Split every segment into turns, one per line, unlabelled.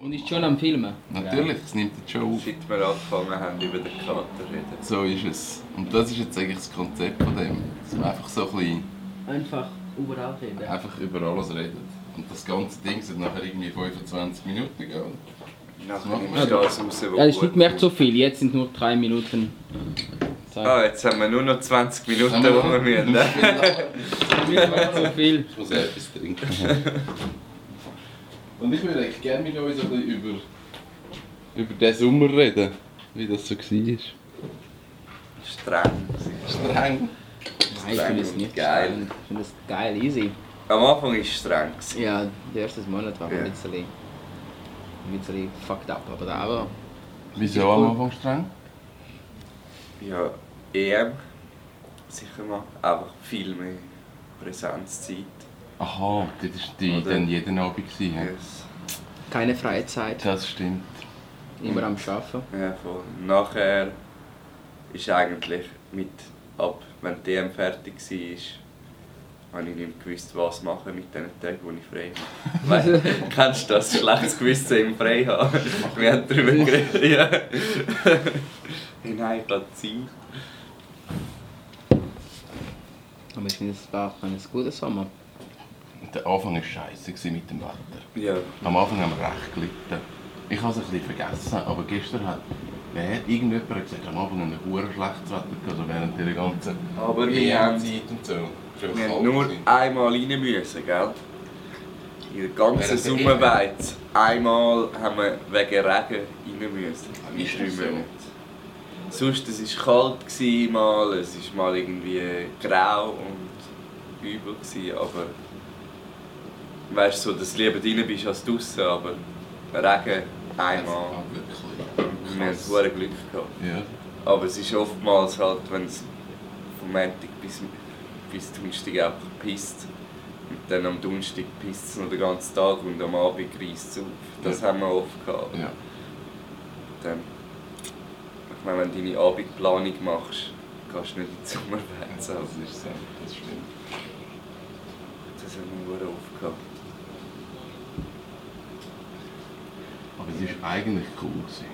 Und ist schon am Filmen.
Natürlich, es nimmt jetzt schon auf.
Seit wir angefangen haben, über den Kater zu reden.
So ist es. Und das ist jetzt eigentlich das Konzept von dem. Dass man einfach so ein bisschen
Einfach überall reden.
einfach über alles redet. Und das ganze Ding sollte nachher irgendwie 25 Minuten gehen.
Nachher nimmst du das raus,
Ja, das ist nicht mehr so viel. Jetzt sind nur drei Minuten Zeit.
Ah, jetzt haben wir nur noch 20 Minuten,
wir
wo wir müssen.
Nicht mehr so viel.
Ich muss etwas trinken. Und ich würde eigentlich gerne mit euch so ein bisschen über, über den Sommer reden, wie das so war.
Streng.
Streng.
Nein, ich finde es nicht
Geil.
streng. Ich finde es geil, easy.
Am Anfang war es streng. gewesen.
Ja, der erste Monat war
Ja.
ein bisschen, ein bisschen fucked up, aber da war
Wieso am Anfang streng?
Ja, EM. Sicher mal. Einfach viel mehr Präsenzzeit.
Aha, das war die
Oder?
dann jeden Abend. Gewesen.
Yes.
keine freie Zeit,
Das stimmt.
immer am Arbeiten.
Ja, voll. Nachher ist eigentlich mit, ab wenn die EM fertig war, habe ich nicht mehr gewusst, was machen mit den Tagen, wo ich frei habe. Weil, kennst du das schlechtes Gewissen im Frei haben? Wir haben darüber geredet. Ja. Nein, gerade Zeit.
Aber ich finde, es war auch ein guter Sommer.
Der Anfang war scheiße mit dem Wetter.
Ja,
Am Anfang haben wir recht gelitten. Ich habe es ein bisschen vergessen, aber gestern hat wer, irgendjemand hat gesagt, am Anfang haben wir ein schlechtes Wetter gehabt, also während der ganzen
aber wir haben,
EM-Zeit und so.
Wir haben
kalt
nur
gewesen.
einmal rein müssen, gell? In der ganzen Sommerweiz. Einmal haben wir wegen Regen rein müssen.
Ah, so?
Monaten. Sonst, es war kalt, gewesen, mal, es war mal irgendwie grau und übel, gewesen, aber... Weißt du, so, dass du lieber drin bist als draußen, aber Regen einmal. Wir haben hohe Glück gehabt.
Ja.
Aber es ist oftmals halt, wenn es vom Montag bis, bis Donnerstag einfach pisst. Und dann am Donnerstag pisst es noch den ganzen Tag und am Abend reisst es auf. Das
Ja.
haben wir oft gehabt.
ja.
Dann, ich meine, wenn du deine Abendplanung machst, gehst du nicht in die Sommerwelt.
Das
Also,
ist so, das stimmt.
das haben wir oft gehabt.
Aber es war eigentlich cool. Gewesen.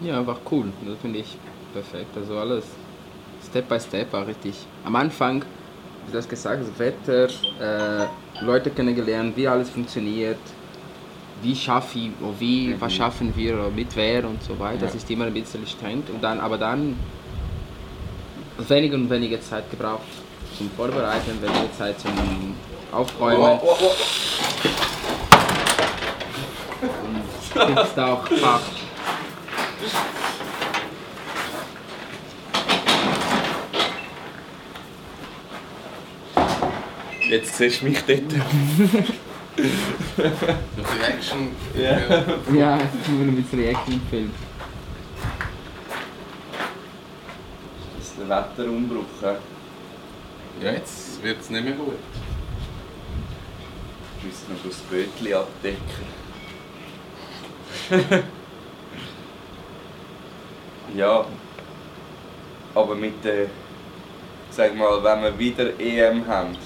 Mhm.
Ja, war cool. Das finde ich perfekt. Also alles Step by Step war richtig. Am Anfang, wie du hast gesagt, das Wetter, äh, Leute kennengelernt, wie alles funktioniert, wie schaffe ich, wie, was schaffen wir mit wer und so weiter. Das
Ja.
ist immer ein bisschen streng. Und dann, aber dann weniger und weniger Zeit gebraucht zum Vorbereiten, weniger Zeit zum Aufräumen.
Oh, oh, oh.
Jetzt auch Fach.
Jetzt siehst du mich dort.
Reaction.
Ja.
Ja, ich will ein bisschen Reaction-Film.
Das ist der Wetterumbruch.
Ja, jetzt wird es nicht mehr gut.
Ich muss noch das Bötchen abdecken. ja. Aber mit der. Sag mal, wenn wir wieder EM haben,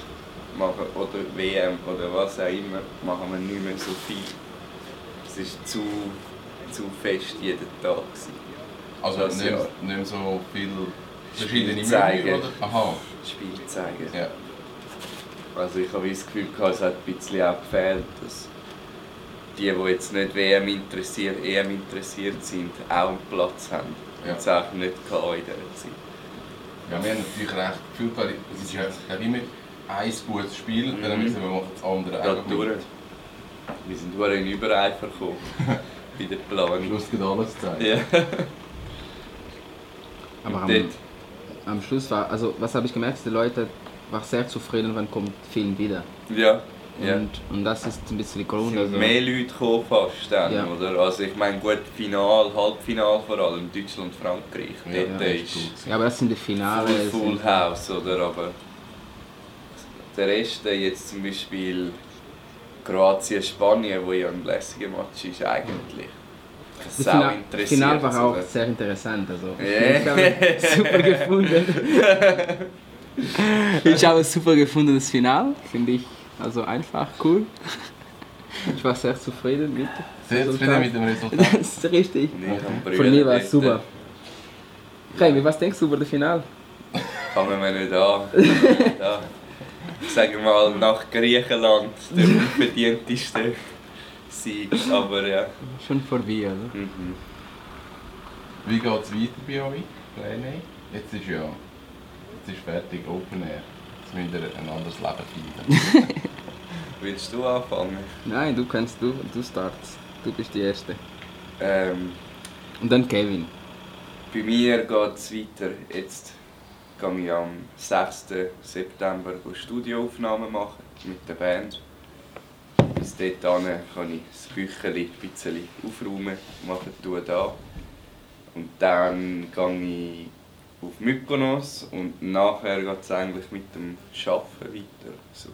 machen, oder WM oder was auch immer, machen wir nicht mehr so viel. Es ist zu, zu fest jeden Tag. Gewesen.
Also
Das
nicht,
Jahr.
nicht mehr so viel verschiedene. Menü, oder? Aha.
Spiel zeigen.
Ja.
Also ich habe das Gefühl, es hat ein bisschen auch gefehlt, dass die, die jetzt nicht WM interessiert, EM interessiert sind, auch einen Platz haben.
Ja.
Ja. Es auch nicht in dieser Zeit.
Ja, wir haben natürlich recht viel Quali- Es ist immer ein gutes Spiel, dann
Mhm.
müssen wir machen das andere auch
durch. Wir sind durch in Übereifer gekommen bei der
Am
Planung.
Schluss geht alles zeigen.
Ja.
Aber am, am Schluss war, also was habe ich gemerkt, die Leute waren sehr zufrieden, wann kommt Film wieder.
Ja. Ja.
Und, und das ist ein bisschen der
Es
Grund.
sind
Also,
mehr Leute gekommen fast dann,
Ja.
oder? Also ich meine, gut, Final, Halbfinal vor allem, Deutschland, Frankreich.
Ja,
Dort
ja,
ist
ja, aber das sind die Finale.
Full, full House, oder? Aber der Rest, jetzt zum Beispiel Kroatien, Spanien, wo ja ein lässiger Match ist, eigentlich.
Das
Sau
Final,
interessiert.
Final war auch
oder?
sehr interessant. Also,
Ja.
Ich habe es super gefunden. ich habe es super gefunden, das Final. Finde ich also einfach cool. Ich war sehr zufrieden mit.
Sehr
Resultat.
zufrieden mit dem Resultat.
Das ist richtig.
Habe
Von mir war es super. Remy, was denkst du über das Finale?
Fangen wir nicht an. ja. Sagen wir mal, nach Griechenland der unverdienteste Sieg. Aber ja.
Schon vorbei, oder?
Mhm.
Wie geht es weiter bei euch? René? Jetzt ist ja. Jetzt ist fertig, Open Air. Jetzt müsst ihr ein anderes Leben finden.
Willst du anfangen?
Nein, du kannst, du, du startest. Du bist die Erste.
Ähm,
Und dann Kevin.
bei mir geht es weiter. Jetzt gehe ich am 6. September Studioaufnahmen machen mit der Band. Bis dahin kann ich das Kücheli ein bisschen aufräumen, machen tun da. Und dann gehe ich auf Mykonos und nachher geht es eigentlich mit dem Arbeiten weiter. So.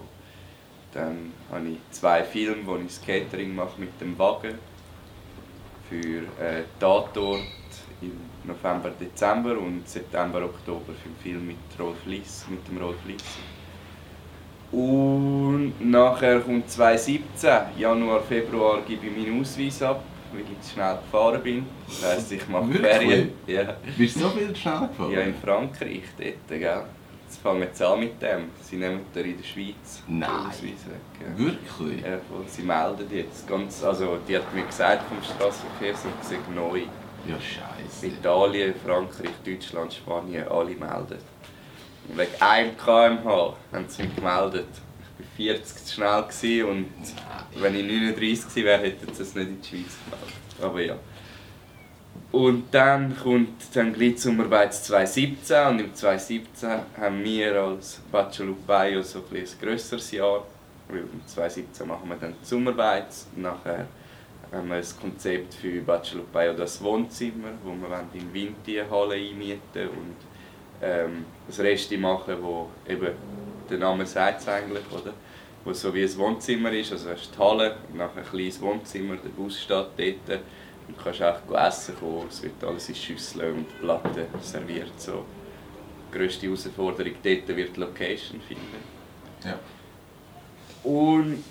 Dann habe ich zwei Filme, wo ich das Catering mache mit dem Wagen. Für äh, Tatort im November, Dezember und September, Oktober für den Film mit, Rolf Liss, mit dem Rolf Liss. Und nachher kommt 2017, Januar, Februar gebe ich meinen Ausweis ab, weil ich zu schnell gefahren bin. Das heisst, ich mache? Ferien. Ja.
Bist du so viel schnell gefahren?
ja, in Frankreich dort, gell. Jetzt fangen sie an mit dem. Sie nehmen dir in der Schweiz den
Nein.
Weg. Ja.
Wirklich?
Ja, sie melden jetzt ganz, also die hat mir gesagt vom Straßenverkehr, sie neu.
Ja, scheiße.
Italien, Frankreich, Deutschland, Spanien, alle melden. Und wegen einem km/h haben sie mich gemeldet. Ich war 40 zu schnell und wenn ich 39 gewesen wäre, hätten sie es nicht in die Schweiz gemeldet. Aber ja. Und dann kommt dann gleich die Sommerarbeit 2017 und im 2017 haben wir als Bachelor Bayo so ein, ein grösseres Jahr. Weil im 2017 machen wir dann die Sommerarbeit. Nachher haben wir ein Konzept für Bachelor Bayo das Wohnzimmer, wo wir in Winti eine Halle einmieten und ähm, das Reste machen, wo eben der Name sagt eigentlich, oder? Wo so wie ein Wohnzimmer ist, also hast die Halle, nachher ein kleines Wohnzimmer, der Bus steht dort du kannst auch essen kommen, es wird alles in Schüsseln und Platten serviert. So. Die grösste Herausforderung dort wird die Location finden.
Ja.
Und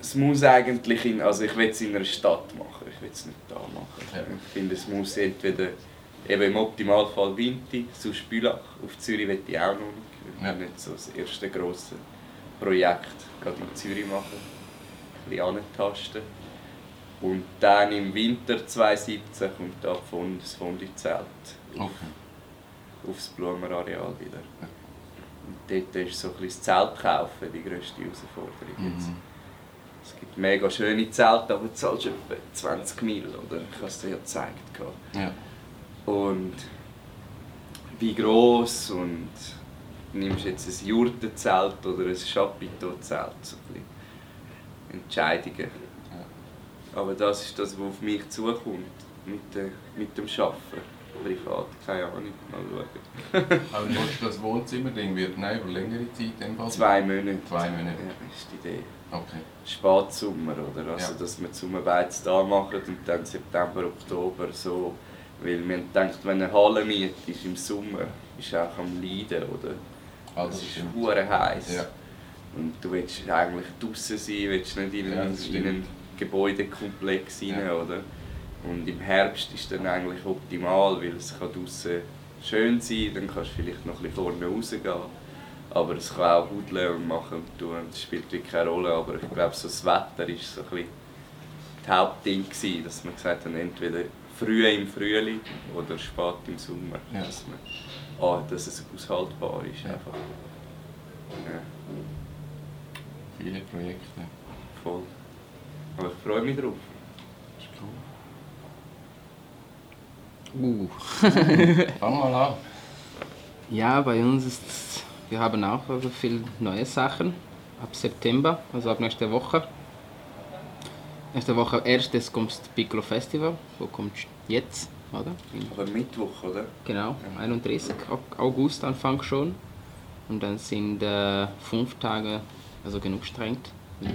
es muss eigentlich in, also ich will es in einer Stadt machen, ich will es nicht da machen.
Ja.
Ich finde, es muss entweder eben im Optimalfall Winti, sonst Bülach. Auf Zürich will ich auch noch nicht. Ich will nicht so das erste grosse Projekt gerade in Zürich machen. Ein bisschen antasten. Und dann im Winter 2017 kommt da von das Fondi-Zelt
Okay.
aufs Blumenareal wieder. Und dort ist so ein bisschen das Zelt kaufen die grösste Herausforderung jetzt.
Mhm.
Es gibt mega schöne Zelte, aber du zahlst etwa 20 Mil, oder? Ich habe es dir ja gezeigt.
Ja.
Und wie gross und nimmst du jetzt ein Jurtenzelt oder ein Chapiteau-Zelt? So Entscheidungen. Aber das ist das, was auf mich zukommt mit, der, mit dem Arbeiten. Privat, keine Ahnung, mal schauen.
Aber du das Wohnzimmerding wird nein, über längere Zeit in Fall?
Zwei Monate.
Zwei Monate.
Ja, ist die Idee.
Okay.
Spatsommer, oder? Also,
Ja.
dass wir die Sommerarbeit da machen und dann September, Oktober so. Weil wir haben gedacht, wenn eine Halle miet ist im Sommer, ist auch am Leiden, oder?
Ah,
es
das
ist hure heiß.
Ja.
Und du willst eigentlich draußen sein, willst nicht in
Ja, das
in einen Gebäudekomplex rein,
Ja.
oder? Und im Herbst ist dann eigentlich optimal, weil es kann draußen schön sein, dann kannst du vielleicht noch ein bisschen vorne rausgehen. Aber es kann auch hudeln und machen und tun, das spielt wirklich keine Rolle. Aber ich glaube, so das Wetter war so ein bisschen das Hauptding, gewesen, dass man gesagt haben, entweder früh im Frühling oder spät im Sommer.
Ja.
Dass, man, ah, dass es aushaltbar ist.
Ja.
Einfach. Ja,
Viele Projekte.
voll. Aber ich freue mich drauf.
Das ist cool.
Uh.
Fang mal an.
Ja, bei uns ist wir haben auch also viel neue Sachen ab September, also ab nächster Woche. Nächste Woche erstes kommt das Piccolo Festival, wo kommt jetzt, oder? In-
Aber Mittwoch, oder?
Genau, 31 Au- August Anfang schon. Und dann sind äh, fünf Tage, also genug strengt. Und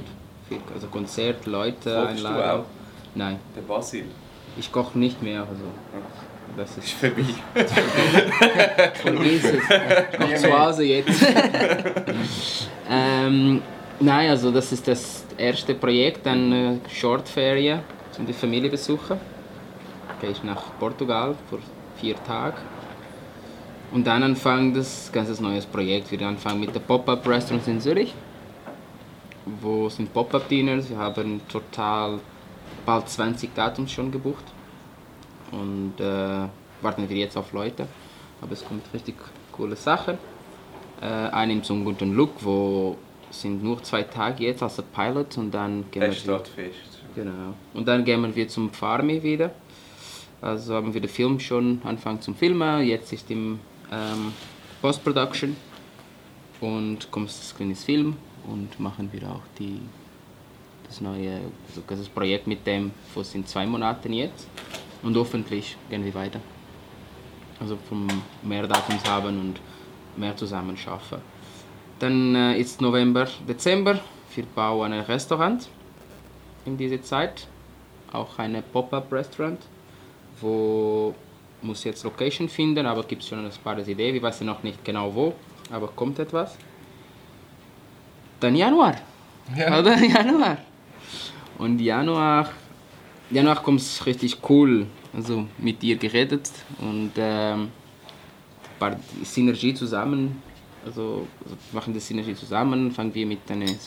viel, also Konzert, Leute
du
einladen.
auch?
Nein,
Der Basil.
ich koche nicht mehr. Also das
Ist vorbei.
von ist es. Ich koche zu Hause jetzt. ähm, nein, also das ist das erste Projekt, dann äh, Shortferien zum die Familie besuchen. Gehe ich nach Portugal für vier Tage. Und dann anfangen das ganze neues Projekt. Wir anfangen mit der Pop-Up Restaurants in Zürich. Wo sind Pop-Up Dinners? Wir haben total bald 20 Datums schon gebucht. Und äh, warten wir jetzt auf Leute. Aber es kommt richtig coole Sachen. Äh, einen Sung und Look, wo sind nur zwei Tage jetzt als Pilot und dann gehen
Der
wir. Genau. Und dann gehen wir zum Farmi wieder. Also haben wir den Film schon angefangen zum Filmen. Jetzt ist im ähm, Post-Production. Und kommt das kleines Film und machen wir auch die, das neue also das Projekt mit dem, was in zwei Monaten jetzt. Und hoffentlich gehen wir weiter. Also vom mehr Datums haben und mehr zusammen schaffen. Dann äh, ist November, Dezember. Wir bauen ein Restaurant in dieser Zeit. Auch eine Pop-up-Restaurant, wo muss jetzt Location finden, aber gibt schon eine paar Idee. Wir wissen noch nicht genau wo, aber kommt etwas. Dann Januar.
Ja.
Oder Januar. Und Januar, Januar kommt es richtig cool. Also mit dir geredet und ähm, ein paar Synergie zusammen. Also, also machen die Synergie zusammen, fangen wir mit einem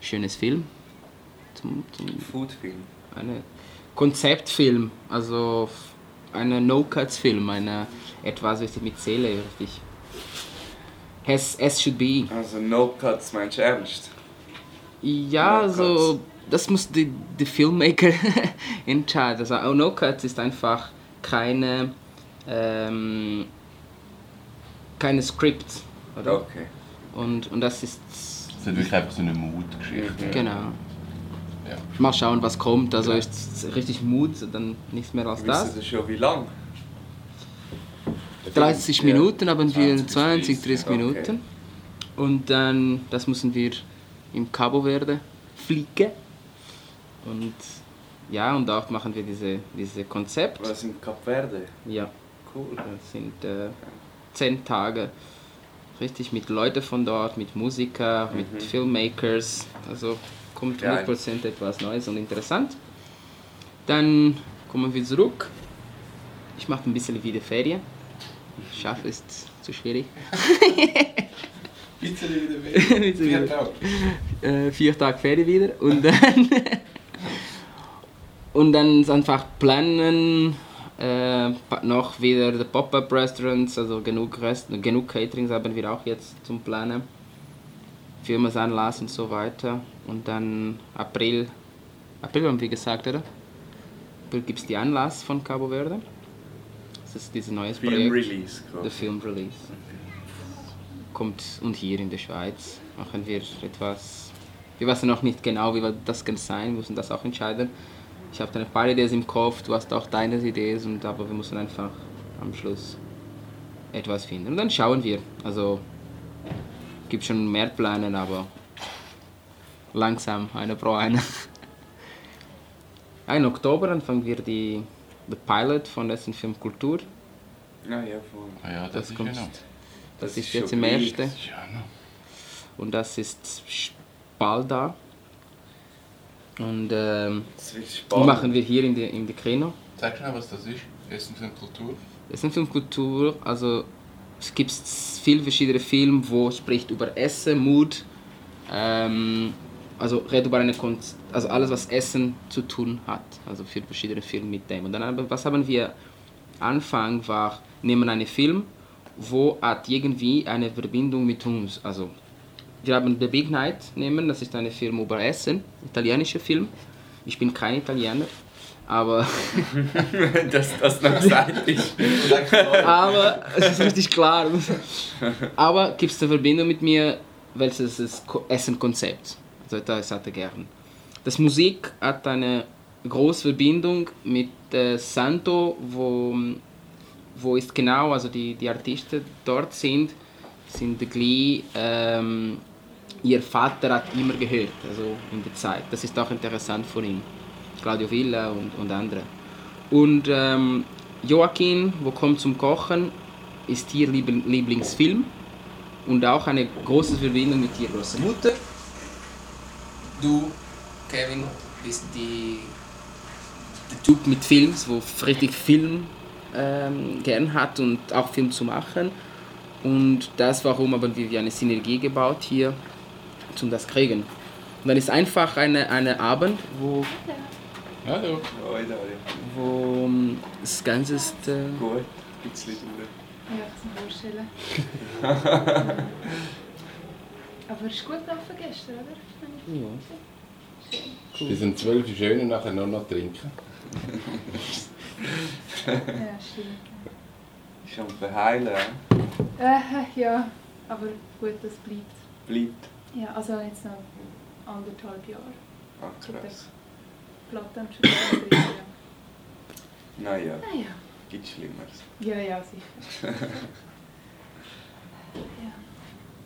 schönes Film. Zum, zum,
Foodfilm.
eine Konzeptfilm, also eine No-Cuts-Film, eine etwas mit Seele, richtig. As, as should be.
Also No Cuts, meinst du ernst?
Ja,
No
also das muss die, die Filmmaker entscheiden. Also auch No Cuts ist einfach keine ähm, keine Skript, oder?
Okay.
Und, und das ist
Es ist wirklich einfach so eine Mutgeschichte.
genau.
Ja.
Mal schauen, was kommt. Also ist es richtig Mut, dann nichts mehr als das.
Wissen Sie schon wie lang?
30
Ja.
Minuten haben wir,
20 bis
20, 30
30, okay.
Minuten. Und dann, das müssen wir im Cabo Verde fliegen. Und ja, und auch machen wir diese, diese Konzept.
Was in Kap Verde?
Ja,
Cool.
das sind äh, 10 Tage. Richtig mit Leuten von dort, mit Musiker, mit Filmmakers. Also kommt
Geil.
100% etwas Neues und interessant. Dann kommen wir zurück. Ich mache ein bisschen wieder Ferien. Schaffen ist zu schwierig.
Bitte wieder weg. Vier. Tage.
äh, vier Tage Ferien wieder und dann und dann einfach planen äh, noch wieder die Pop-up Restaurants also genug Rest genug Caterings haben wir auch jetzt zum Planen Firmen Anlass und so weiter und dann April April haben wir gesagt oder April gibt es die Anlass von Cabo Verde das ist dieses neues
Film
Projekt
Release
der
quasi.
Film Release. Kommt und hier in der Schweiz machen wir etwas. Wir wissen noch nicht genau, wie das kann sein, wir müssen das auch entscheiden. Ich habe ein paar Ideen im Kopf, du hast auch deine Ideen, und, aber wir müssen einfach am Schluss etwas finden. Und dann schauen wir. Also gibt schon mehr Pläne, aber langsam, einer pro einer. Ja, Im Oktober anfangen wir die, die Pilot von Essen Film Kultur.
Ja, ja, voll.
Ah ja, das,
Das
ist
kommt.
genau.
Das,
Das
ist
ist
jetzt im ersten.
Ja noch.
Und das ist bald da. Und ähm, machen wir hier in der in die Kino.
Sag schnell, was das ist. Essen für Kultur.
Das ist eine Filmkultur, also es gibt viele verschiedene Filme, wo spricht über Essen, Mut, ähm, also redet über eine Kunst, also alles was Essen zu tun hat, also für verschiedene Filme mit dem. Und dann haben, was haben wir Anfang war, nehmen einen Film, wo hat irgendwie eine Verbindung mit uns, also wir haben The Big Night nehmen, das ist ein Film über Essen, italienischer Film. Ich bin kein Italiener, aber
dass das noch ist.
Aber es ist richtig klar. Aber gibt es eine Verbindung mit mir, welches ist das Essen-Konzept. Also das hat er gern. Das Musik hat eine große Verbindung mit äh, Santo, wo, wo ist genau, also die, die Artisten dort sind, sind gleich, ähm, ihr Vater hat immer gehört, also in der Zeit. Das ist auch interessant für ihn. Claudio Villa und, und andere. Und ähm, Joaquin, wo kommt zum Kochen, ist hier Liebl- Lieblingsfilm und auch eine große Verbindung mit ihrer großen Mutter. Du Kevin, bist die, der Typ mit Films, wo richtig Film ähm, gern hat und auch Film zu machen. Und das warum haben wir eine Synergie gebaut hier, um das kriegen. Und dann ist einfach eine, eine Abend, wo,
Hallo.
Wo ähm, das Ganze ist, äh,
Gut, ein bisschen durch.
Ja, zum Vorstellen. Aber es ist gut gelaufen gestern, oder?
ja,
Schön.
Bis um 12 Uhr schön und nachher nur noch trinken.
Ja, stimmt.
Ist am Verheilen, äh?
Ja, aber gut, das bleibt.
bleibt.
Ja, also jetzt noch anderthalb Jahre.
Ah, krass.
Platte am Studium drin, ja.
Naja,
Naja.
gibt Schlimmeres.
Ja, ja, sicher. ja.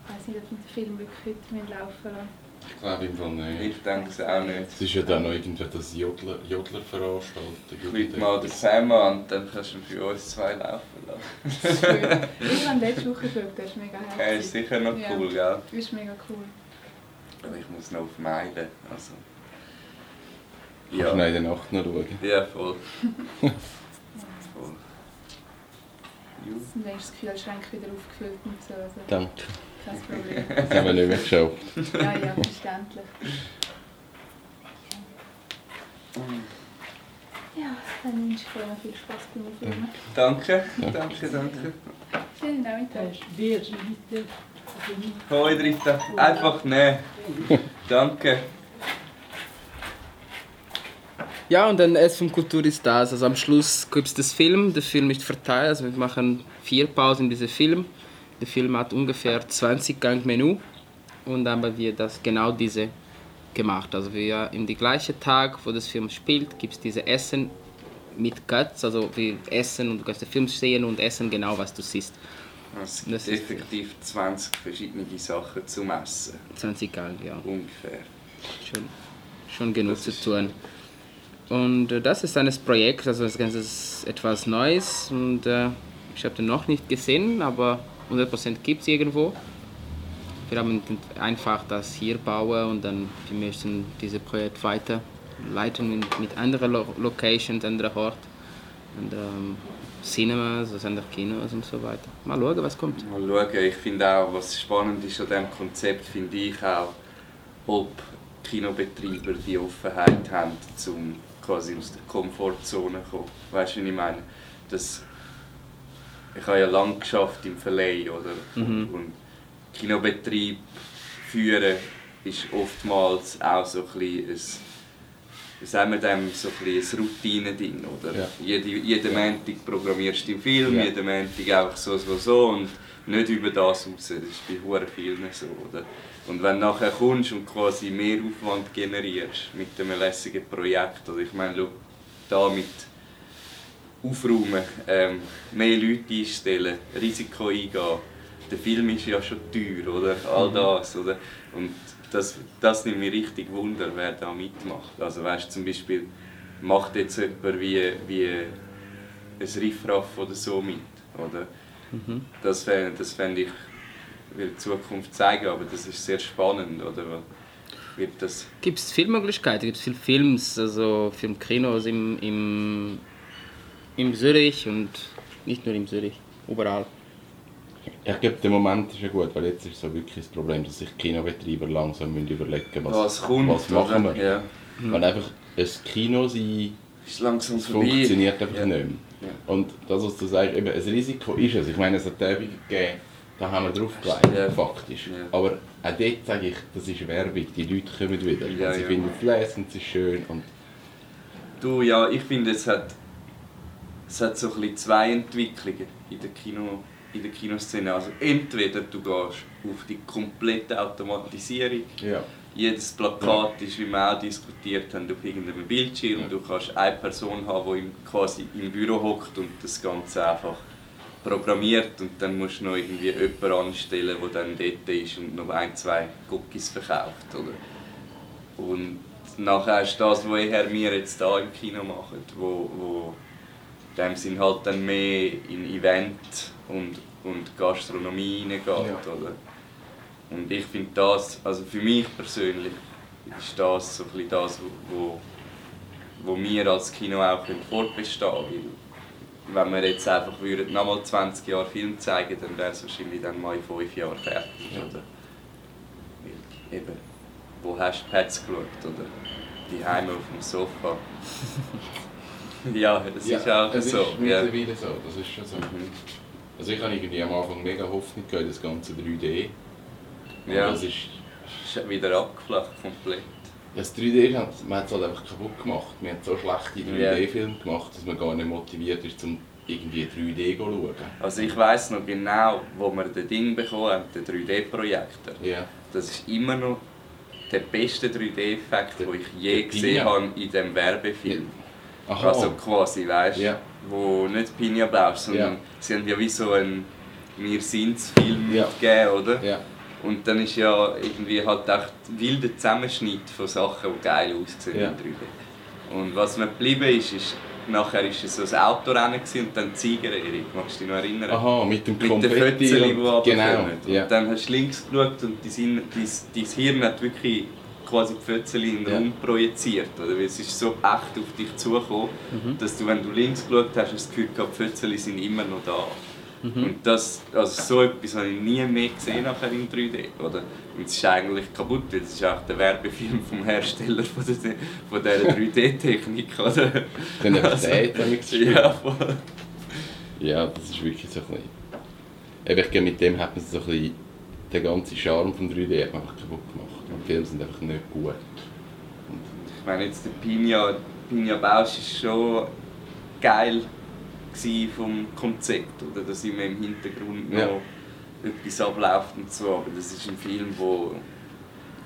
Ich weiß nicht, ob wir den Film wirklich heute laufen lassen
Ich glaube im Fall nicht.
Ich denke es auch nicht.
Es ist ja dann noch irgendwie das Jodler, Jodlerveranstaltung.
Rufe mal den Sam an, dann kannst du für uns zwei laufen lassen.
Ich habe letzte Woche geschaut, das ist mega
Er ist
herzig.
sicher noch
Ja.
cool, gell?
Das ist mega cool.
Aber ich muss noch auf Meilen. Also.
Ja.
Ja.
Kannst du in der Nacht noch schauen.
Ja, voll.
Und dann ist das Kühlschrank wieder aufgefüllt und so. Also
Danke.
kein Problem.
Das haben wir nicht mehr geschafft.
Ja, ja, verständlich. Ja, dann wünsche ich euch noch viel Spaß beim Filmen.
Danke, danke, danke.
Schönen Nachmittag.
Hoi Dritta, einfach nehmen. Danke.
Ja, und dann S vom Kultur ist das. Also am Schluss gibt es das Film. Der Film ist verteilt. Also wir machen vier Pausen in diesem Film. Der Film hat ungefähr 20 Gang Menü. Und dann haben wir das genau diese gemacht. Also wir den gleichen Tag, wo das Film spielt, gibt es diese Essen mit Cuts. Also wir essen und du kannst den Film sehen und essen genau, was du siehst.
Es
Das
gibt
ist-
effektiv 20 verschiedene Sachen zum Essen.
20 Gang, ja.
Ungefähr.
schon, schon genug
Das
zu tun. Und äh, das ist ein Projekt, also das Ganze ist etwas Neues und äh, ich habe den noch nicht gesehen, aber 100% gibt es irgendwo. Wir haben einfach das hier bauen und dann wir möchten dieses Projekt weiterleiten mit, mit anderen Lo Locations, anderen Orten und ähm, Cinemas, also andere Kinos und so weiter. Mal schauen, was kommt.
Mal schauen, ich finde auch, was spannend ist an diesem Konzept, finde ich auch, ob Kinobetreiber die Offenheit haben, um quasi aus der Komfortzone zu kommen. Weißt du, wie ich meine? Das, ich habe ja lange geschafft im Verleih, oder?
Mhm.
Und Kinobetrieb führen ist oftmals auch so ein bisschen ein sagen wir dem, so ein, bisschen ein Routine-Ding, oder?
Ja.
Jede, jeden Montag programmierst du den Film,
Ja.
jeden Montag einfach so, so, so und nicht über das raus. Das ist bei hure vielen so, oder? Und wenn du nachher kommst und quasi mehr Aufwand generierst mit einem lässigen Projekt, oder ich meine, da mit aufräumen, ähm, mehr Leute einstellen, Risiko eingehen, der Film ist ja schon teuer, oder? All das, oder? Und das, das nimmt mich richtig Wunder, wer da mitmacht. Also weißt du, zum Beispiel, macht jetzt jemand wie, wie ein Riffraff oder so mit, oder? Das fände das fänd ich, will die Zukunft zeigen, aber das ist sehr spannend, oder? Weil Wird das,
Gibt es viele Möglichkeiten, gibt es viele Films, also Filmkinos im, im, im Zürich und nicht nur im Zürich, überall.
Ich glaube, der Moment ist ja gut, weil jetzt ist so wirklich das Problem, dass sich Kinobetreiber langsam müssen überlegen müssen,
was kommt,
was machen wir.
Ja.
Weil einfach ein Kino sein
Ist langsam vorbei.
funktioniert einfach
Ja.
nicht mehr. Und das, was du sagst, eben, ein Risiko ist es. Ich meine, es hat Übungen gegeben, da haben wir draufgelegt,
Ja.
faktisch.
Ja.
Aber auch dort sage ich, das ist Werbung, die Leute kommen wieder.
Ja,
sie
ja.
finden es lesend, es ist schön. Und
Du, ja, ich finde, es hat, es hat so ein bisschen zwei Entwicklungen in der, Kino, in der Kinoszene. Also entweder du gehst auf die komplette Automatisierung,
ja.
Jedes Plakat ist, wie wir auch diskutiert haben, auf irgendeinem Bildschirm. Du kannst eine Person haben, die im, quasi im Büro hockt und das Ganze einfach programmiert und dann musst du noch irgendwie jemanden anstellen, der dann dort ist und noch ein, zwei Cookies verkauft. Oder? Und nachher ist das, was wir jetzt hier im Kino machen, wo, wo in dem Sinn halt dann mehr in Event und, und Gastronomie hineingeht.
Ja.
Oder? Und ich finde das, also für mich persönlich, ist das so ein bisschen das, wo, wo wir als Kino auch können fortbestehen können. Wenn wir jetzt einfach würden, nochmal 20 Jahre Film zeigen dann wäre es wahrscheinlich dann mal in 5 Jahren fertig.
Ja.
Oder? Weil eben, wo hast du Pets geschaut? Oder die Heime auf dem Sofa? ja, das ist auch
es
so.
ist
ja.
so, das ist schon so.
Mhm.
Also ich habe irgendwie am Anfang mega Hoffnung gehabt, das ganze 3D.
Ja.
Aber Das ist,
Ist wieder abgeflacht komplett.
das 3D, hat- man hat es halt einfach kaputt gemacht. Wir haben so schlechte 3D-Filme gemacht, dass man gar nicht motiviert ist, um irgendwie 3D zu schauen.
Also ich weiß noch genau, wo wir das Ding bekommen haben, den 3D-Projektor.
Ja.
Das ist immer noch der beste 3D-Effekt, den ich je gesehen
Pina.
habe in diesem Werbefilm.
Aha.
Also quasi, weißt du?
Ja.
Wo nicht Pinja Blau, sondern
Ja.
sie haben ja wie so einen Wir sind's Film
Ja.
mitgegeben, oder? Und dann ist ja irgendwie halt ein wilder Zusammenschnitt von Sachen, die geil aussehen
Ja.
3D. Und was mir geblieben ist, ist, nachher war es so ein Autorennen und dann die Siegerehrung. Magst du dich noch erinnern?
Aha, mit dem
Mit den
Konfetti.
Fötzchen, die runterkommen.
Genau. Ja.
Und dann hast du links geschaut und dein, dein, dein Hirn hat wirklich quasi die Fötzchen in den. Raum projiziert. Oder? Weil es ist so echt auf dich zugekommen, dass du, wenn du links geschaut hast, hast du das Gefühl gehabt, die Fötzchen sind immer noch da. Und das, also so etwas habe ich nie mehr gesehen nachher in 3D. Oder? Und es ist eigentlich kaputt, weil es ist auch der Werbefilm vom Hersteller von, der, von dieser 3D-Technik. Oder?
Dann einfach
Also,
der damit
Ja, voll.
Ja, das ist wirklich so ein bisschen... Eben, ich glaube, mit dem hat man so ein bisschen den ganzen Charme vom 3D hat man einfach kaputt gemacht. Die Filme sind einfach nicht gut.
Ich meine jetzt der Pinja, Pinja Bausch ist schon geil vom Konzept, oder? Dass immer im Hintergrund noch
Ja.
etwas abläuft und so. Aber das ist ein Film, wo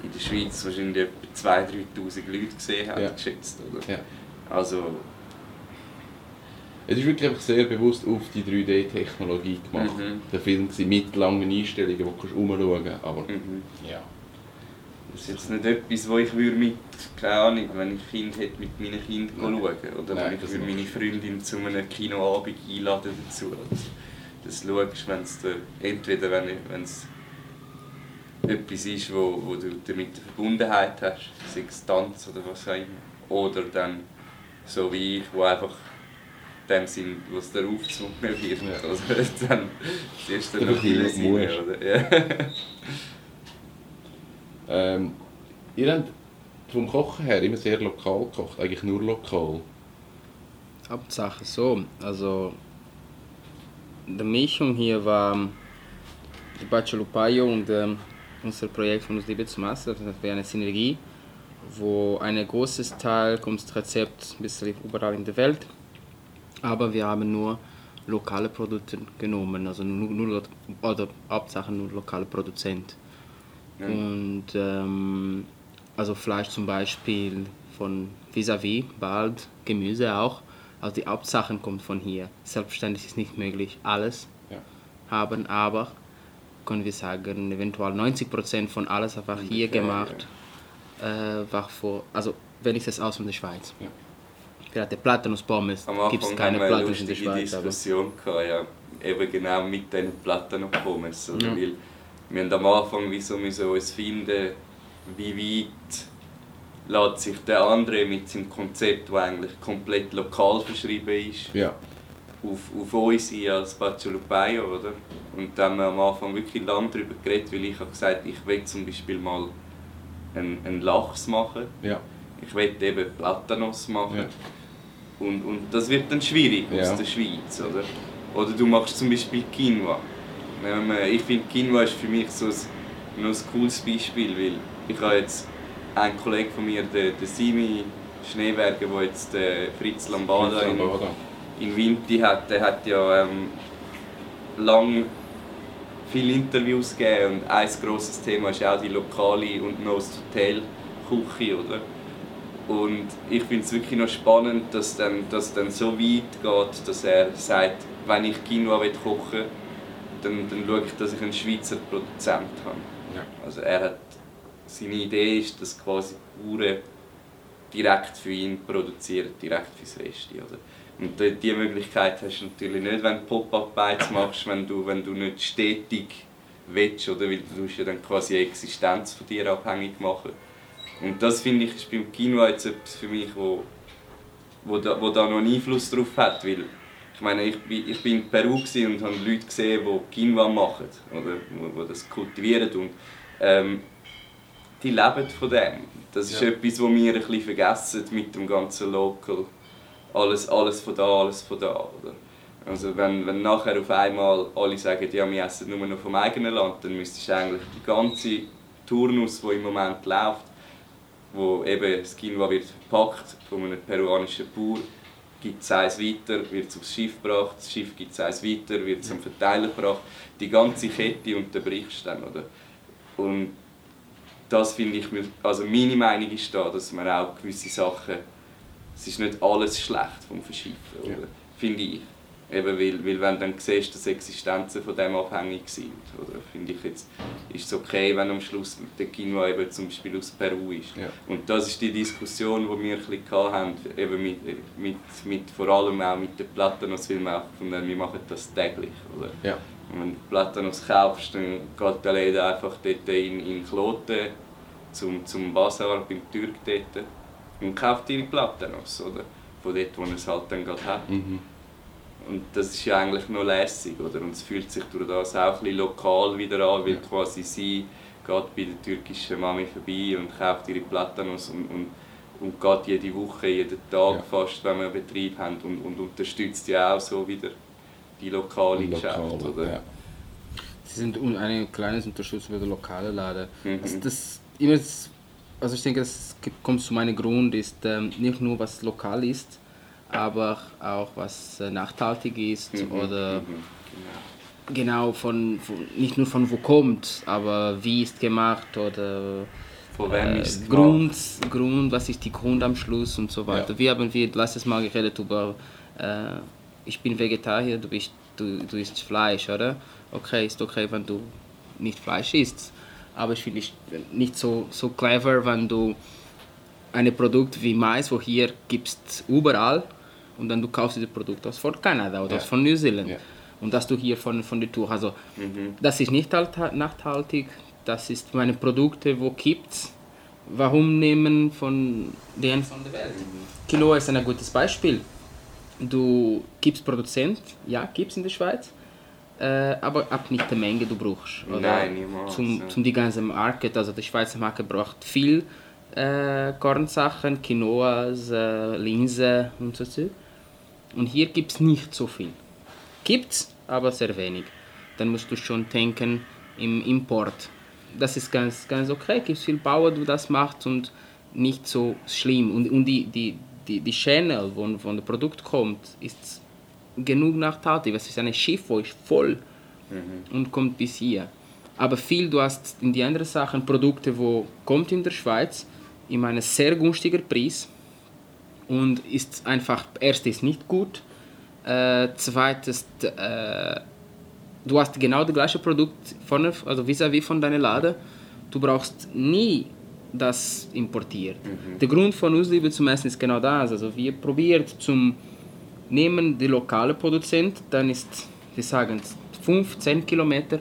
in der Schweiz wahrscheinlich etwa 2'000, 3'000 Leute gesehen haben,
Ja.
geschätzt, oder?
Ja.
Also,
Es ist wirklich sehr bewusst auf die 3D-Technologie gemacht.
Mhm.
Der Film war mit langen Einstellungen, wo du herumschauen kannst. Aber
mhm.
ja.
Das ist jetzt nicht etwas, wo ich würde mit, keine Ahnung, wenn ich Kind hätte, mit meinen Kindern schauen Oder
Nein,
wenn ich
das
würde meine Freundin zu einem Kinoabend einladen dazu. Das, das schaust, wenn es entweder wenn es etwas ist, wo, wo du damit eine Verbundenheit hast, sei es Tanz oder was auch immer. Oder dann so wie ich, wo einfach in dem Sinn, was dir aufgezwungen wird.
Ja.
Also dann siehst du
Dann
noch oder? Ja.
Ähm, ihr habt vom Kochen her immer sehr lokal gekocht, eigentlich nur lokal.
Hauptsache so, also die Mischung hier war die Bachelupayo und ähm, unser Projekt von uns Liebe zum Master, das wäre eine Synergie, wo ein großes Teil kommt das Rezept ein bisschen überall in der Welt, aber wir haben nur lokale Produkte genommen, also nur, nur oder Hauptsache nur lokale Produzenten.
Ja.
Und ähm, also Fleisch zum Beispiel von vis-à-vis, bald Gemüse auch. Also die Hauptsachen kommt von hier. Selbstverständlich ist nicht möglich alles
Ja.
haben, aber können wir sagen, eventuell 90% von alles einfach hier
Ungefähr,
gemacht. Äh, war vor, also wenn ich das aus von der Schweiz.
Ja.
Gerade Platanos Pommes gibt es keine Platanos in der Schweiz. Aber
Diskussion gehabt, ja, eben genau mit diesen Platanos-Pommes. Oder?
Ja.
Weil wir haben am Anfang wie so müssen uns finden, wie weit lässt sich der andere mit seinem Konzept, das eigentlich komplett lokal verschrieben ist,
Ja.
auf, auf uns ein als Bachelupayo, oder? Und dann haben wir am Anfang wirklich lange darüber geredet, weil ich habe gesagt, ich will zum Beispiel mal einen, einen Lachs machen,
Ja.
ich will eben Platanos machen.
Ja.
Und, und das wird dann schwierig aus der Schweiz, oder? Oder du machst zum Beispiel Quinoa. Nehmen wir- Ich finde Quinoa ist für mich so ein, noch ein cooles Beispiel, weil ich habe jetzt einen Kollegen von mir, der, der Simi Schneeberger, der jetzt der Fritz Lambada in,
Lambada.
in Vinti hat, der hat ja ähm, lang viele Interviews gegeben und ein grosses Thema ist auch die lokale und Nose Hotel Küche, oder? Und ich finde es wirklich noch spannend, dass dann, dass dann so weit geht, dass er sagt, wenn ich Quinoa kochen will, dann, dann schaue ich, dass ich einen Schweizer Produzent habe.
Ja.
Also er hat, seine Idee ist, dass quasi die Bauern direkt für ihn produzieren, direkt fürs Resti. Oder? Und die, die Möglichkeit hast du natürlich nicht, wenn du Pop-Up-Bites machst, wenn du, wenn du nicht stetig willst, oder? weil du ja dann quasi die Existenz von dir abhängig machen. Und das finde ich ist beim Kino jetzt etwas für mich, wo, wo, da, wo da noch einen Einfluss drauf hat, weil ich meine, ich, bin- ich bin in Peru und habe Leute gesehen, die Quinoa machen, oder wo das kultivieren und ähm, die leben von dem. Das ist
Ja.
etwas, was wir ein bisschen vergessen mit dem ganzen Local. Alles, alles von da, alles von da. Oder? Also wenn, wenn nachher auf einmal alle sagen, ja, wir essen nur noch vom eigenen Land, dann müsstest du eigentlich die ganze Turnus, die im Moment läuft, wo eben das Quinoa wird verpackt von einem peruanischen Bauer, gibt es eins weiter, wird es aufs Schiff gebracht, das Schiff gibt es eins weiter, wird zum Verteiler gebracht. Die ganze Kette unterbrichst dann, oder? Und das finde ich, also meine Meinung ist da, dass man auch gewisse Sachen, es ist nicht alles schlecht vom Verschiffen, oder?
Ja.
Finde ich. Eben weil, weil wenn du dann siehst, dass Existenzen von dem abhängig sind, oder? Finde ich jetzt, ist es okay, wenn am Schluss der Quinoa eben zum Beispiel aus Peru ist.
Ja.
Und das ist die Diskussion, die wir ein bisschen hatten, eben mit, mit, mit, vor allem auch mit den Platanos, weil wir auch gefunden wir machen das täglich, oder?
Ja.
Und wenn du Platanos kaufst, dann geht der Laden einfach dort in, in Kloten zum, zum Bazar beim Türk dort und kauft ihre Platanos, oder? Von dort, wo er es halt dann gerade hat.
Mhm.
Und das ist ja eigentlich noch lässig, oder? Und es fühlt sich durch das auch ein bisschen lokal wieder an, weil quasi sie geht bei der türkischen Mami vorbei und kauft ihre Platanos und, und, und geht jede Woche, jeden Tag
Ja.
fast, wenn wir einen Betrieb haben und, und unterstützt ja auch so wieder die lokale Geschäfte,
Lokal,
oder?
ja.
Sie sind un- eine kleine Unterstützung für die lokale Laden.
Mhm.
Das, das, immer also ich denke, das kommt zu meinem Grund, ist ähm, nicht nur was lokal ist, aber auch was äh, nachhaltig ist
Mhm,
oder
mhm,
genau von, von, nicht nur von wo kommt, aber wie ist gemacht oder
Von wem
äh,
ist es
Grund, Grund, was ist die Grund am Schluss und so weiter.
Ja.
Wir haben wir letztes Mal geredet über, äh, ich bin Vegetarier, du, bist, du, du isst Fleisch, oder? Okay, ist okay, wenn du nicht Fleisch isst. Aber ich finde es nicht so, so clever, wenn du ein Produkt wie Mais, wo hier gibst überall und dann du kaufst dieses Produkt aus von Kanada oder
Ja.
aus von New Zealand
Ja.
und das du hier von, von der Tour. Also
Mhm.
das ist nicht halt- nachhaltig, das ist meine Produkte, wo gibt's. Warum nehmen von den von der Welt? Quinoa ist ein gutes Beispiel. Du gibst Produzent, ja, gibt's in der Schweiz, äh, aber ab nicht der Menge du brauchst. Oder?
Nein, niemals,
Zum, zum die ganze Market, also die Schweizer Marke braucht viel äh, Kornsachen, Quinoas, äh, Linse und so Zeug. Und hier gibt es nicht so viel. Gibt's, aber sehr wenig. Dann musst du schon denken im Import. Das ist ganz, ganz okay. Gibt viel Bauer, die das macht und nicht so schlimm. Und, und die, die, die, die Channel, wo, wo das Produkt kommt, ist genug nachhaltig. Es ist ein Schiff, wo ist voll und kommt bis hier. Aber viel, du hast in die anderen Sachen Produkte, wo kommt in der Schweiz in einem sehr günstigen Preis und ist einfach erstens nicht gut, äh, zweitens äh, du hast genau das gleiche Produkt von, also vis-à-vis von deiner Laden, du brauchst nie das importiert. Der Grund von uns Liebe zum Essen ist genau das, also wir probieren zum nehmen die lokale Produzent, dann ist, wir sagen 5, 10 Kilometer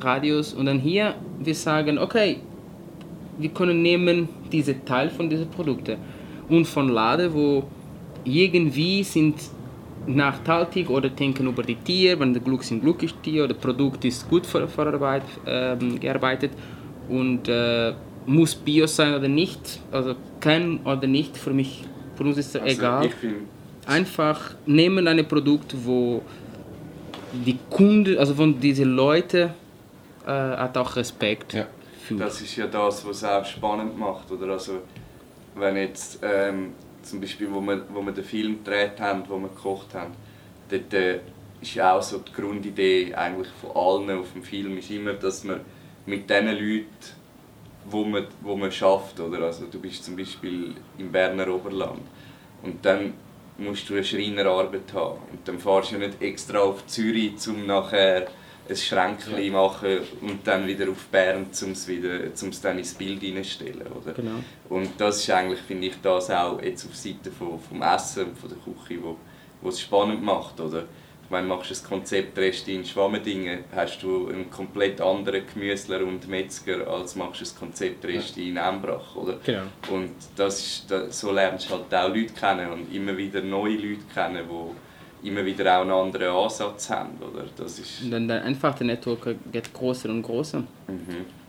Radius. Und dann hier, wir sagen, okay, wir können nehmen diese Teil von diesen Produkten und von Laden, wo irgendwie sind nachhaltig oder denken über die Tiere, wenn der Glück sind glücklich Tier oder Produkt ist gut ver verarbeit, ähm, gearbeitet und äh, muss Bio sein oder nicht, also kann oder nicht, für mich, für uns ist es
Also
egal. Einfach nehmen ein Produkt, wo die Kunden, also von diesen Leuten äh, hat auch Respekt
Ja.
für.
Das ist ja das, was es auch spannend macht. Oder? Also, wenn jetzt ähm, zum Beispiel, wo wir, wo wir den Film gedreht haben, wo wir gekocht haben, dort äh, ist ja auch so die Grundidee eigentlich von allen auf dem Film ist immer, dass man mit den Leuten, wo man, wo man schafft, oder? Also, du bist zum Beispiel im Berner Oberland und dann musst du eine Schreinerarbeit haben und dann fahrst du nicht extra auf Zürich, um nachher ein Schränkchen machen und dann wieder auf Bern, um es wieder, um's dann ins Bild hineinstellen, oder?
Genau.
Und das ist eigentlich, finde ich, das auch jetzt auf Seite von, vom Essen und von der Küche, wo, wo es spannend macht, oder? Wenn du machst ein Konzeptrest in Schwammendingen, hast du einen komplett anderen Gemüsler und Metzger, als machst du ein Konzeptrest in Embrach, oder?
Genau.
Und das ist, so lernst du halt auch Leute kennen und immer wieder neue Leute kennen, die immer wieder auch einen anderen Ansatz haben, oder? Das ist...
Dann, dann einfach der Network geht größer und größer.
Mhm.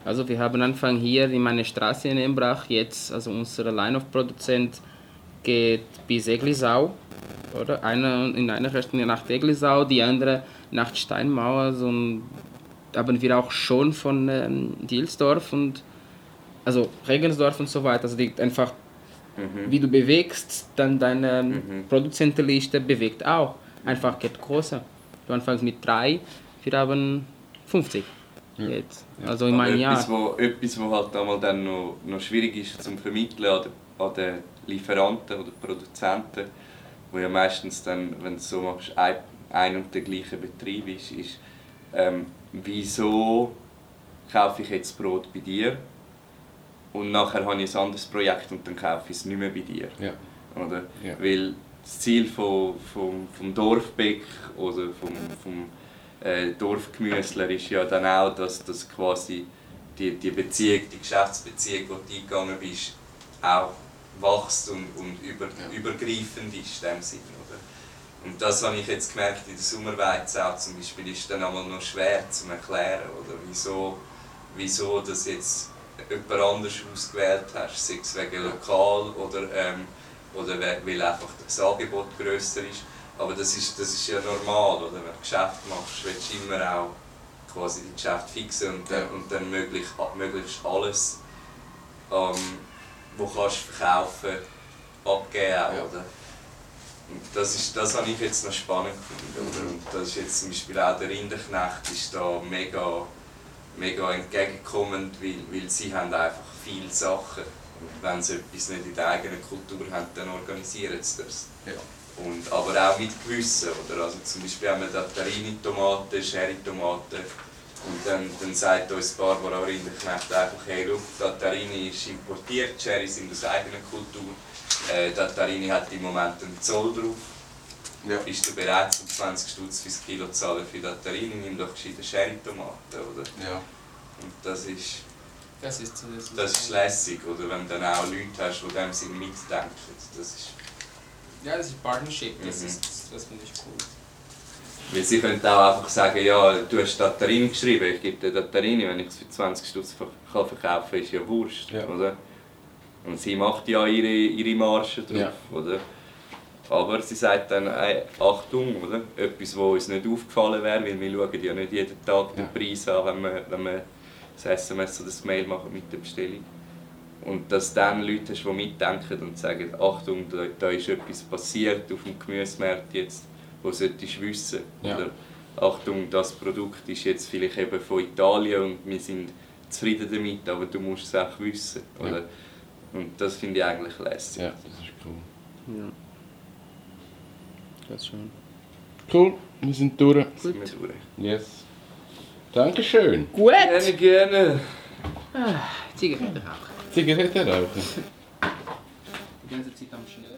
Also wir haben Anfang hier in meiner Straße in Embrach jetzt, also unser Line-of-Produzent geht bis Eglisau, oder? Einer in einer Richtung nach Eglisau, die andere nach Steinmauer, so ein- haben wir auch schon von ähm, Dielsdorf und also Regensdorf und so weiter. Also die einfach, wie du bewegst, dann deine
Mhm.
Produzentenliste bewegt auch. Einfach geht größer. Du anfängst mit drei, wir haben 50 jetzt. Also in meinem
etwas,
Jahr.
wo, etwas, wo halt einmal dann noch, noch schwierig ist zum Vermitteln an den, an den Lieferanten oder Produzenten, wo ja meistens dann, wenn du es so machst, ein, ein und der gleiche Betrieb ist, ist ähm, wieso kaufe ich jetzt Brot bei dir und nachher habe ich ein anderes Projekt und dann kaufe ich es nicht mehr bei dir.
Ja.
Oder?
Ja.
Weil das Ziel von, vom, vom Dorfbäck oder vom, vom äh, Dorfgemüsler ist ja dann auch, dass das quasi die, die Beziehung, die Geschäftsbeziehung, die du eingegangen bist, auch wächst und, und über,
Ja.
übergreifend ist in dem Sinne. Oder? Und das habe ich jetzt gemerkt in der Sommerweizen auch zum Beispiel, ist dann einmal noch schwer zu erklären, oder wieso, wieso das jetzt jemand anders ausgewählt hast, sei es wegen lokal oder, ähm, oder we- weil einfach das Angebot grösser ist. Aber das ist, das ist ja normal, oder? wenn du Geschäft machst, willst du immer auch quasi die Geschäft fixen und dann,
Ja.
und dann möglichst, möglichst alles, ähm, wo kannst du verkaufen, abgeben auch,
Ja.
oder? Und das, ist, das habe ich jetzt noch spannend gefunden. Oder? Und das ist jetzt zum Beispiel auch der Rinderknecht ist da mega, mega entgegenkommend, weil, weil sie haben einfach viele Sachen. Und wenn sie etwas nicht in der eigenen Kultur haben, dann organisieren sie das.
Ja.
Und, aber auch mit Gewissen. Oder? Also zum Beispiel haben wir Tattarini-Tomaten, Sherry-Tomaten. Und dann, dann sagt uns Barbara Rinderknecht einfach, hey, schau, Tattarini ist importiert, Sherry sind aus eigener Kultur. Äh, Tattarini hat im Moment einen Zoll drauf.
Ja.
Bist du bereit, um 20 Stutz fürs Kilo zu zahlen für Tattarini? Nimm doch gescheite Sherry-Tomaten, oder?
Ja.
Und das ist,
Das ist das,
das ist lässig, oder? Wenn du dann auch Leute hast, die in dem Sinne mitdenken. Das ist
Ja, das ist Partnership, das,
Mhm.
ist, das finde ich cool.
Weil sie können auch einfach sagen, ja, du hast Tattarini geschrieben, ich gebe dir Tattarini, wenn ich es für 20 Stutz verkaufen kann, ist ja Wurst,
Ja.
oder? Und sie macht ja ihre, ihre Marge drauf,
Ja.
oder? Aber sie sagt dann, ey, Achtung, oder? Etwas, was uns nicht aufgefallen wäre, weil wir schauen ja nicht jeden Tag den
Ja.
Preis an, wenn wir, wenn wir das SMS oder das Mail machen mit der Bestellung. Und dass dann Leute hast, die mitdenken und sagen, Achtung, da, da ist etwas passiert auf dem Gemüsemarkt jetzt, wo solltest du wissen.
Ja.
Oder Achtung, das Produkt ist jetzt vielleicht eben von Italien und wir sind zufrieden damit, aber du musst es auch wissen.
Ja.
Oder? Und das finde ich eigentlich lässig.
Ja, das ist cool.
Ja. Das schon.
Cool, wir sind durch.
Sind wir durch.
Yes. Dankeschön.
Gut!
Gerne, gerne.
Zigarette rauchen.
Zigarette rauchen.
Die ganze Zeit am Schnüren